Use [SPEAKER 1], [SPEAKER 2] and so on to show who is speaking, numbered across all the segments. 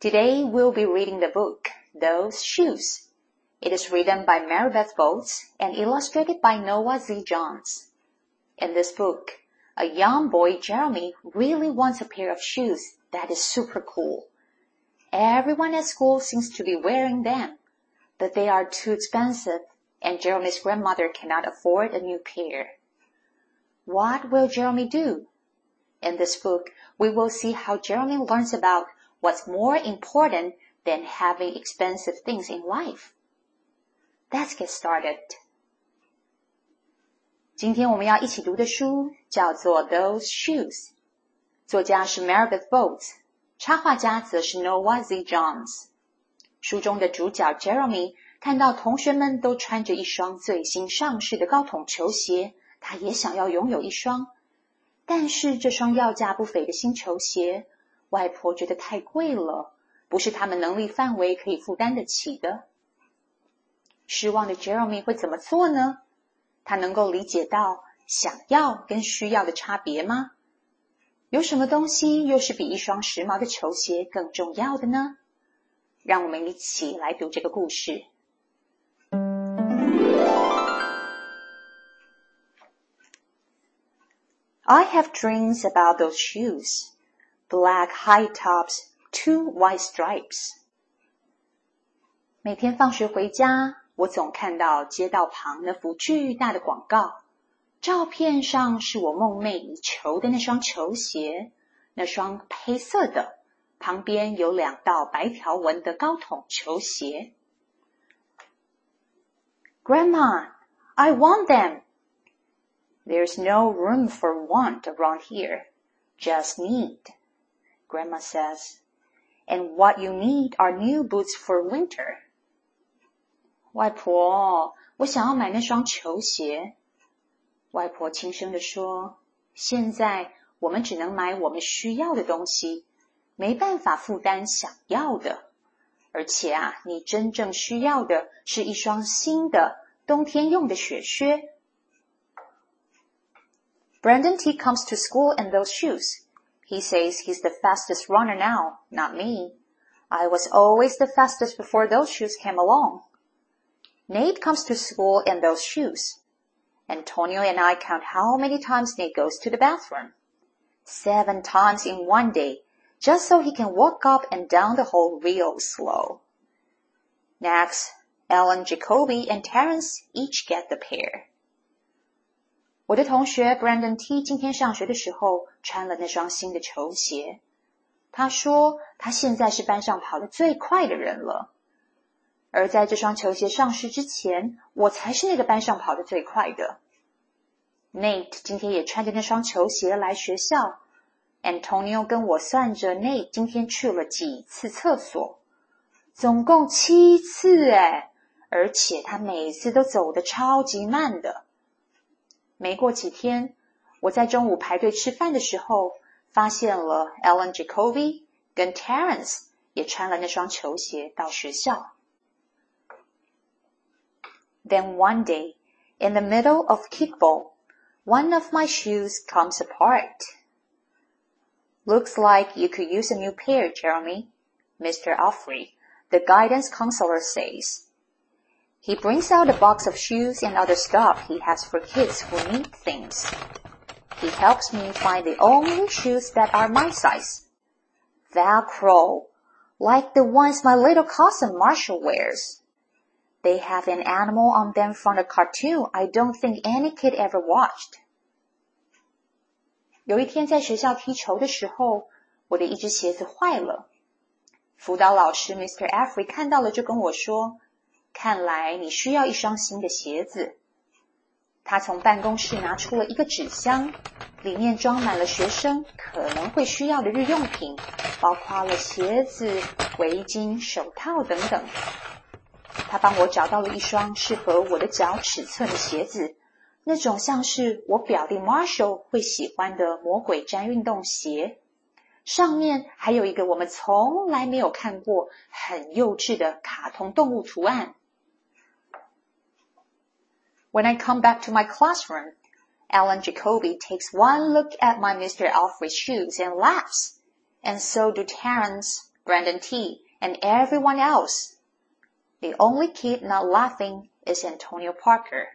[SPEAKER 1] Today we'll be reading the book Those Shoes. It is written by Maribeth Boelts and illustrated by Noah Z. Jones. In this book, a young boy, Jeremy, really wants a pair of shoes that is super cool. Everyone at school seems to be wearing them, but they are too expensive and Jeremy's grandmother cannot afford a new pair. What will Jeremy do? In this book, we will see how Jeremy learns about what's more important than having expensive things in life. Let's get started. 今天我们要一起读的书叫做《Those Shoes》，作家是 Maribeth Boelts，插画家则是 Noah Z. Jones。书中的主角 Jeremy 看到同学们都穿着一双最新上市的高筒球鞋，他也想要拥有一双。但是这双要价不菲的新球鞋外婆觉得太贵了，不是他们能力范围可以负担得起的。失望的 Jeremy 会怎么做呢？他能够理解到想要跟需要的差别吗？有什么东西又是比一双时髦的球鞋更重要的呢？让我们一起来读这个故事。I have dreams about those shoes. black high tops, two white stripes. 每天放学回家，我总看到街道旁那幅巨大的广告。照片上是我梦寐以求的那双球鞋，那双黑色的，旁边有两道白条纹的高筒球鞋。Grandma, I want them. There's no room for want around here, just need. Grandma says. And what you need are new boots for winter. 外婆，我想要买那双球鞋。外婆轻声地说：“现在我们只能买我们需要的东西，没办法负担想要的。而且啊，你真正需要的是一双新的冬天用的雪靴。” Brandon T comes to school in those shoes. He says he's the fastest runner now, not me. I was always the fastest before those shoes came along. Nate comes to school in those shoes. Antonio and I count how many times Nate goes to the bathroom. Seven times in one day, just so he can walk up and down the hall real slow. Next, Ellen, Jacoby, and Terence each get the pair. 我的同学 Brandon T 今天上学的时候穿了那双新的球鞋。他说他现在是班上跑得最快的人了。而在这双球鞋上市之前，我才是那个班上跑得最快的。Nate 今天也穿着那双球鞋来学校。Antonio 跟我算着 Nate 今天去了几次厕所，总共七次哎，而且他每次都走得超级慢的。没过几天，我在中午排队吃饭的时候，发现了 Ellen Jacoby 跟 Terence 也穿了那双球鞋到学校。Then one day, in the middle of kickball, one of my shoes comes apart. Looks like you could use a new pair, Jeremy, Mr. Alfrey, the guidance counselor says. He brings out a box of shoes and other stuff he has for kids who need things. He helps me find the only shoes that are my size. Velcro, like the ones my little cousin Marshall wears. They have an animal on them from a cartoon I don't think any kid ever watched. 有一天在学校踢球的时候，我的一只鞋子坏了。辅导老师 Mr. Alfrey 看到了，就跟我说。看来你需要一双新的鞋子。他从办公室拿出了一个纸箱，里面装满了学生可能会需要的日用品，包括了鞋子、围巾、手套等等。他帮我找到了一双适合我的脚尺寸的鞋子，那种像是我表弟 Marshall 会喜欢的魔鬼毡运动鞋，上面还有一个我们从来没有看过很幼稚的卡通动物图案。When I come back to my classroom, Alan Jacoby takes one look at my Mr. Alfrey shoes and laughs, and so do Terence, Brandon T, and everyone else. The only kid not laughing is Antonio Parker.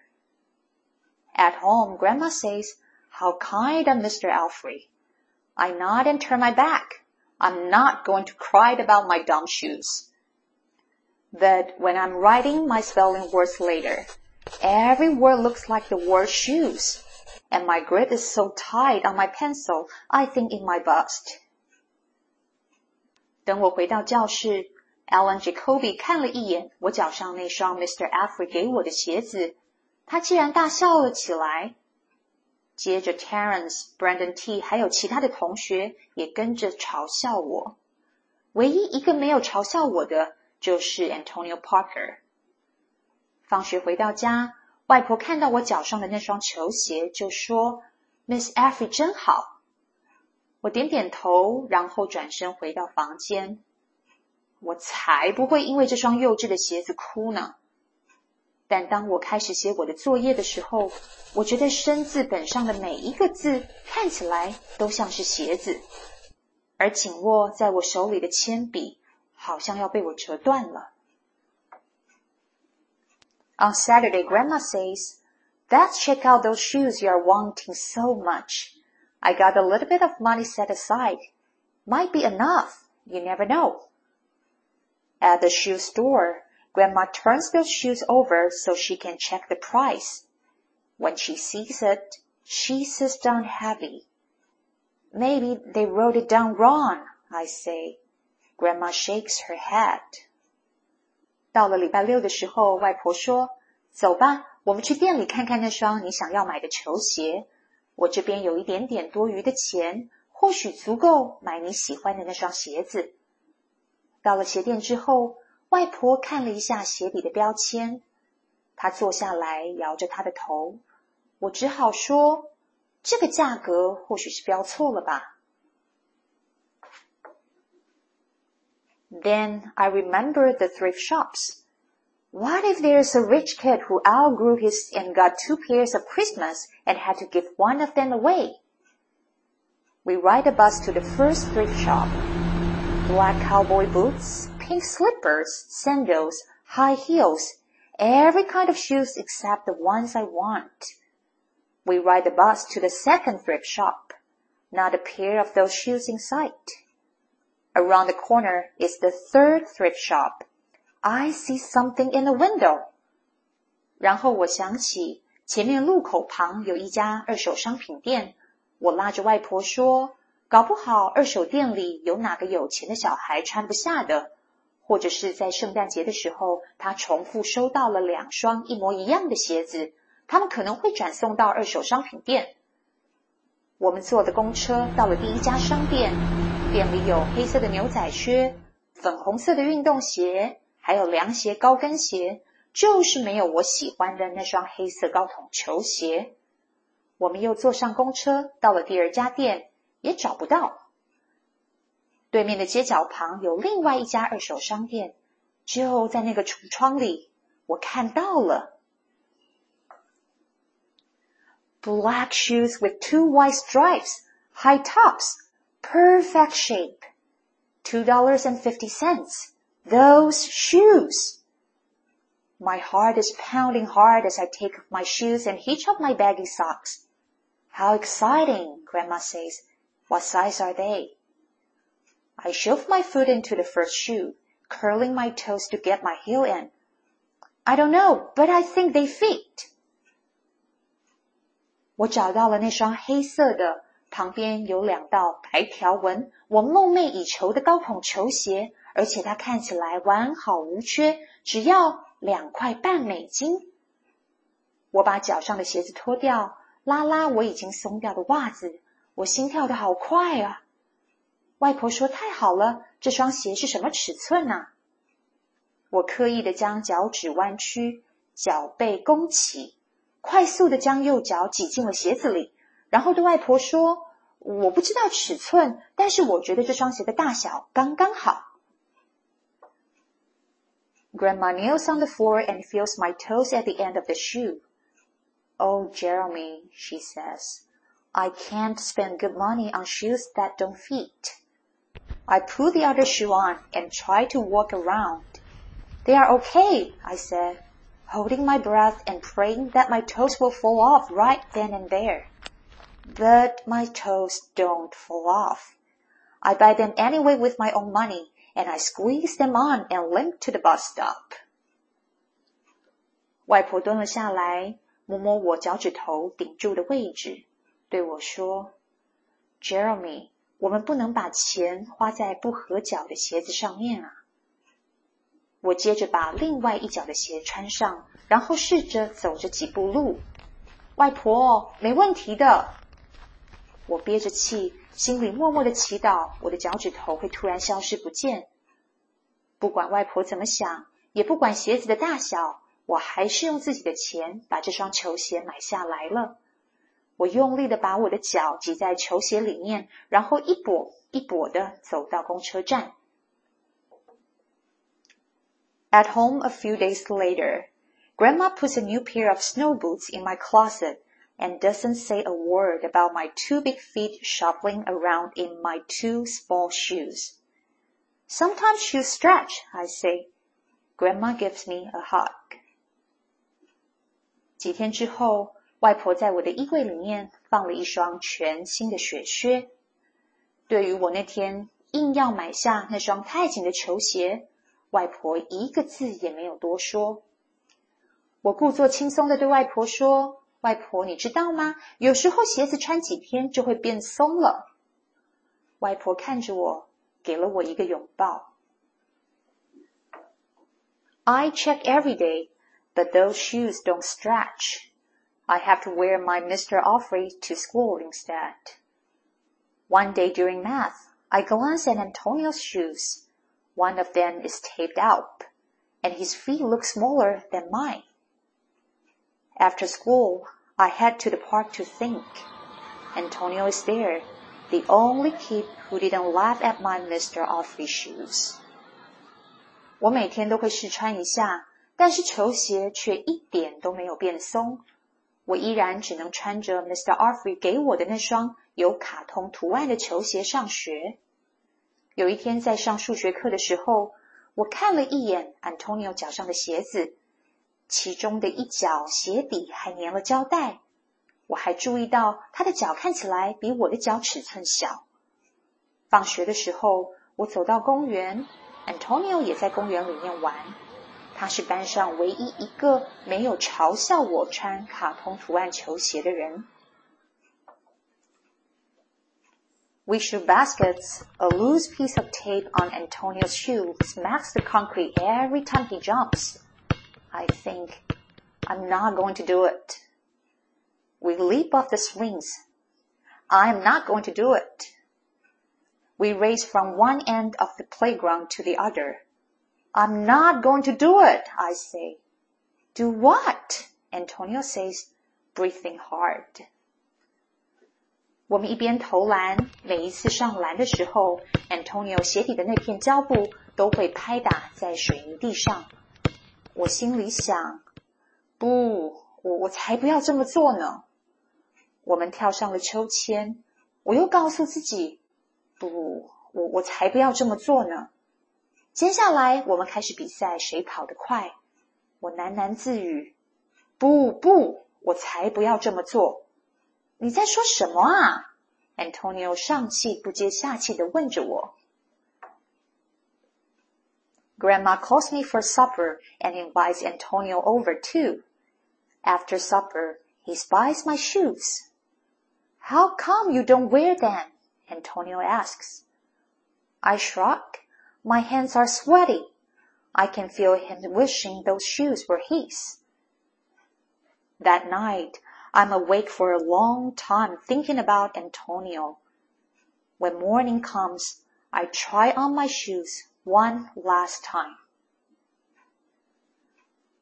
[SPEAKER 1] At home, Grandma says, How kind of Mr. Alfrey. I nod and turn my back. I'm not going to cry about my dumb shoes. But when I'm writing my spelling words later, Every word looks like the word shoes, and my grip is so tight on my pencil, I think it might bust. 等我回到教室，Alan Jacoby 看了一眼我脚上那双 Mr. Alfrey 给我的鞋子，他竟然大笑了起来。接着，Terence、Brandon T 还有其他的同学也跟着嘲笑我。唯一一个没有嘲笑我的就是 Antonio Parker。放学回到家，外婆看到我脚上的那双球鞋，就说：“Miss Alfred 真好。”我点点头，然后转身回到房间。我才不会因为这双幼稚的鞋子哭呢。但当我开始写我的作业的时候，我觉得生字本上的每一个字看起来都像是鞋子，而紧握在我手里的铅笔好像要被我折断了。On Saturday, Grandma says, "Let's check out those shoes you are wanting so much. I got a little bit of money set aside. Might be enough. You never know." At the shoe store, Grandma turns those shoes over so she can check the price. When she sees it, she sits down heavy. Maybe they wrote it down wrong, I say. Grandma shakes her head. 到了礼拜六的时候，外婆说：“走吧，我们去店里看看那双你想要买的球鞋。我这边有一点点多余的钱，或许足够买你喜欢的那双鞋子。”到了鞋店之后，外婆看了一下鞋底的标签，她坐下来摇着她的头。我只好说：“这个价格或许是标错了吧。” Then I remembered the thrift shops. What if there's a rich kid who outgrew his and got two pairs of Christmas and had to give one of them away? We ride a bus to the first thrift shop black cowboy boots, pink slippers, sandals, high heels, every kind of shoes except the ones I want. We ride the bus to the second thrift shop. Not a pair of those shoes in sight. Around the corner is the third thrift shop. I see something in the window. 然后我想起前面路口旁有一家二手商品店，我拉着外婆说搞不好二手店里有哪个有钱的小孩穿不下的，或者是在圣诞节的时候，他重复收到了两双一模一样的鞋子，他们可能会转送到二手商品店。我们坐的公车到了第一家商店，店里有黑色的牛仔靴、粉红色的运动鞋，还有凉鞋、高跟鞋，就是没有我喜欢的那双黑色高筒球鞋。我们又坐上公车到了第二家店。也找不到。对面的街角旁有另外一家二手商店，就在那个橱窗里，我看到了。Black shoes with two white stripes, high tops, perfect shape. Two dollars and fifty cents. Those shoes. My heart is pounding hard as I take off my shoes and hitch up my baggy socks. How exciting, Grandma says. What size are they? I shove my foot into the first shoe, curling my toes to get my heel in. I don't know, but I think they fit. 我找到了那双黑色的， 旁边有两道白条纹，我梦寐以求的高筒球鞋，而且它看起来完好无缺，只要两块半美金。我把脚上的鞋子脱掉，拉拉我已经松掉的袜子。我心跳的好快啊！外婆说：“太好了，这双鞋是什么尺寸呢？”我刻意的将脚趾弯曲，脚背弓起，快速的将右脚挤进了鞋子里，然后对外婆说：“我不知道尺寸，但是我觉得这双鞋的大小刚刚好。”
[SPEAKER 2] Grandma kneels on the floor and feels my toes at the end of the shoe. Oh, Jeremy, she says, I can't spend good money on shoes that don't fit. I put the other shoe on and try to walk around. They are okay, I said, holding my breath and praying that my toes will fall off right then and there. But my toes don't fall off. I buy them anyway with my own money and I squeeze them on and limp to the bus stop.
[SPEAKER 1] 外婆蹲了下来，摸摸我脚趾头顶住的位置，对我说：“Jeremy，我们不能把钱花在不合脚的鞋子上面啊。”我接着把另外一脚的鞋穿上，然后试着走着几步路。外婆，没问题的。我憋着气。心里默默的祈祷，我的脚趾头会突然消失不见。不管外婆怎么想，也不管鞋子的大小，我还是用自己的钱把这双球鞋买下来了。我用力的把我的脚挤在球鞋里面，然后一跛一跛的走到公车站。
[SPEAKER 2] At home a few days later, Grandma puts a new pair of snow boots in my closet. and doesn't say a word about my two big feet shuffling around in my two small shoes. Sometimes shoes stretch, I say. Grandma gives me a hug.
[SPEAKER 1] 几天之后，外婆在我的衣柜里面放了一双全新的雪靴。对于我那天硬要买下那双太紧的球鞋，外婆一个字也没有多说。我故作轻松的对外婆说。 ：“外婆，你知道吗？有时候鞋子穿几天就会变松了。”外婆看着我，给了我一个拥抱。
[SPEAKER 2] I check every day, but those shoes don't stretch. I have to wear my Mr. Alfrey to school instead. One day during math, I glance at Antonio's shoes. One of them is taped up, and his feet look smaller than mine. After school, I head to the park to think. Antonio is there, the only kid who didn't laugh at my Mr. Alfrey shoes.
[SPEAKER 1] 我每天都会试穿一下，但是球鞋却一点都没有变松。我依然只能穿着 Mr. Alfrey 给我的那双有卡通图案的球鞋上学。有一天在上数学课的时候，我看了一眼 Antonio 脚上的鞋子，其中的一角鞋底还粘了胶带，我还注意到他的脚看起来比我的脚尺寸小。放学的时候，我走到公园，Antonio 也在公园里面玩。他是班上唯一一个没有嘲笑我穿卡通图案球鞋的人。
[SPEAKER 2] We shoe baskets. A loose piece of tape on Antonio's shoe smacks the concrete every time he jumps. I think I'm not going to do it. We leap off the swings. I'm not going to do it. We race from one end of the playground to the other. I'm not going to do it, I say.
[SPEAKER 1] Do what? Antonio says, breathing hard. 我们一边投篮，每一次上篮的时候，Antonio 鞋底的那片胶布都会拍打在水泥地上。 我心里想，不，我我才不要这么做呢。我们跳上了秋千，我又告诉自己，不，我我才不要这么做呢。接下来我们开始比赛，谁跑得快。我喃喃自语，不不，我才不要这么做。你在说什么啊？Antonio 上气不接下气的问着我。
[SPEAKER 2] Grandma calls me for supper and invites Antonio over too. After supper, he spies my shoes. How come you don't wear them? Antonio asks. I shrug. My hands are sweaty. I can feel him wishing those shoes were his. That night, I'm awake for a long time thinking about Antonio. When morning comes,
[SPEAKER 1] I try on my shoes one last time.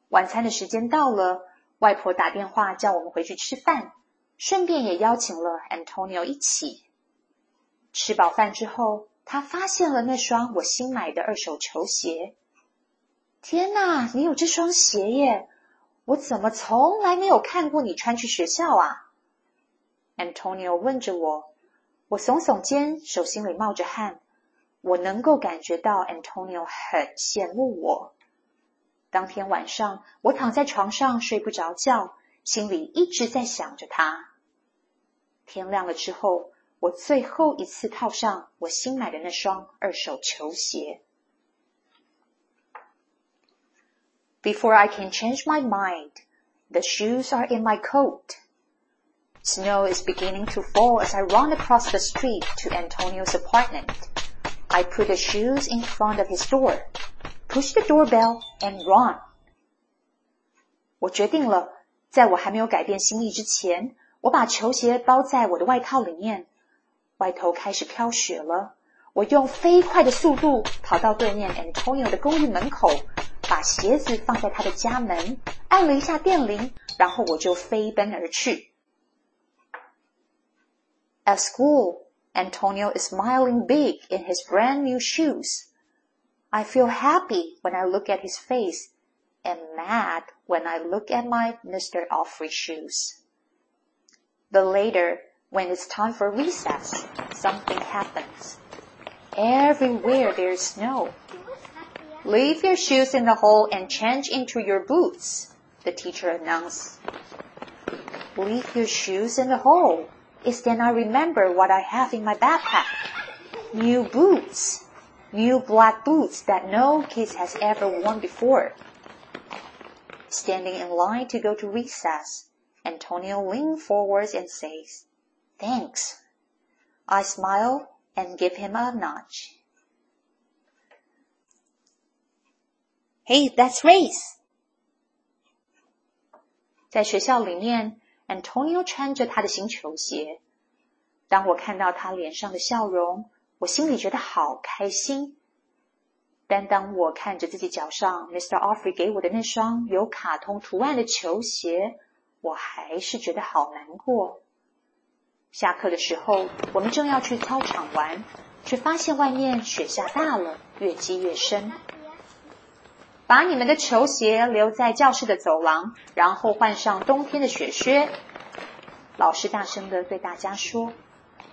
[SPEAKER 1] 晚餐的时间到了，外婆打电话叫我们回去吃饭，顺便也邀请了 Antonio 一起。吃饱饭之后，他发现了那双我新买的二手球鞋。天哪，你有这双鞋耶！我怎么从来没有看过你穿去学校啊？Antonio 问着我，我耸耸肩，手心里冒着汗。我能够感觉到 Antonio 很羡慕我。当天晚上，我躺在床上睡不着觉，心里一直在想着他。天亮了之后，我最后一次套上我新买的那双二手球鞋。Before I can change my mind, the shoes are in my coat. Snow is beginning to fall as I run across the street to Antonio's apartment. I put the shoes in front of his door, push the doorbell, and run. 我决定了，在我还没有改变心意之前，我把球鞋包在我的外套里面。外头开始飘雪了，我用飞快的速度跑到对面 Antonio 的公寓门口。把鞋子放在他的家门，按了一下电铃，然后我就飞奔而去。At school, Antonio is smiling big in his brand new shoes. I feel happy when I look at his face and mad when I look at my Mr. Alfrey shoes. But later, when it's time for recess, something happens. Everywhere there's snow. Leave your shoes in the hall and change into your boots, the teacher announced. Leave your shoes in the hall It's then I remember what I have in my backpack. New boots. New black boots that no kid has ever worn before. Standing in line to go to recess, Antonio leans forwards and says, Thanks. I smile and give him a nudge. Hey, that's Race！在学校里面 ，Antonio 穿着他的新球鞋。当我看到他脸上的笑容，我心里觉得好开心。但当我看着自己脚上 Mr. Offrey 给我的那双有卡通图案的球鞋，我还是觉得好难过。下课的时候，我们正要去操场玩，却发现外面雪下大了，越积越深。把你们的球鞋留在教室的走廊，然后换上冬天的雪靴。老师大声的对大家说。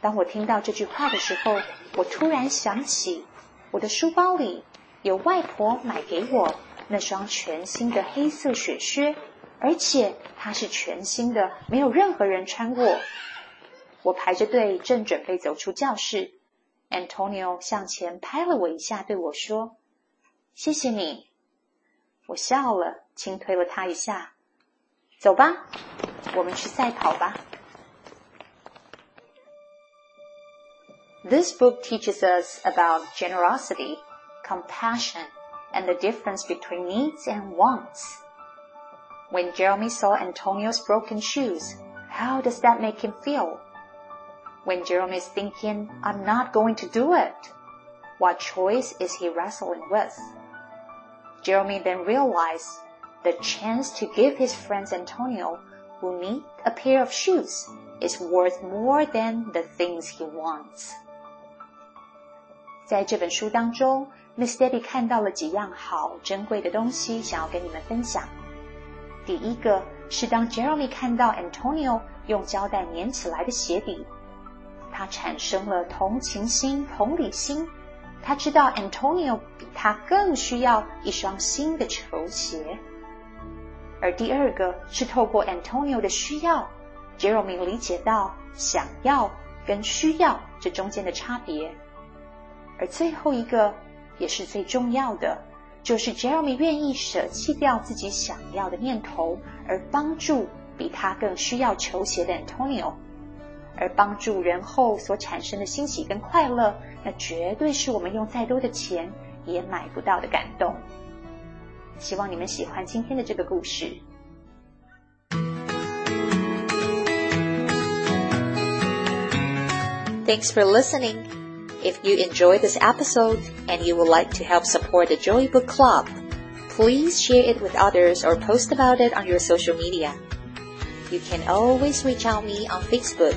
[SPEAKER 1] 当我听到这句话的时候，我突然想起，我的书包里有外婆买给我那双全新的黑色雪靴，而且它是全新的，没有任何人穿过。我排着队，正准备走出教室，Antonio 向前拍了我一下，对我说：“谢谢你。”我笑了，轻推了他一下。走吧，我们去赛跑吧。This book teaches us about generosity, compassion, and the difference between needs and wants. When Jeremy saw Antonio's broken shoes, how does that make him feel? When Jeremy is thinking, I'm not going to do it, what choice is he wrestling with? Jeremy then realized the chance to give his friends Antonio, who need a pair of shoes, is worth more than the things he wants. 在这本书当中，Miss Debbie 看到了几样好珍贵的东西，想要跟你们分享。第一个是当 Jeremy 看到 Antonio 用胶带粘起来的鞋底，他产生了同情心、同理心，他知道 Antonio 比他更需要一双新的球鞋，而第二个是透过 Antonio 的需要，Jeremy 理解到想要跟需要这中间的差别，而最后一个也是最重要的，就是 Jeremy 愿意舍弃掉自己想要的念头，而帮助比他更需要球鞋的 Antonio。而帮助人后所产生的欣喜跟快乐，那绝对是我们用再多的钱也买不到的感动。希望你们喜欢今天的这个故事。Thanks for listening. If you enjoyed this episode and you would like to help support the Joy Book Club, please share it with others or post about it on your social media. You can always reach out me on Facebook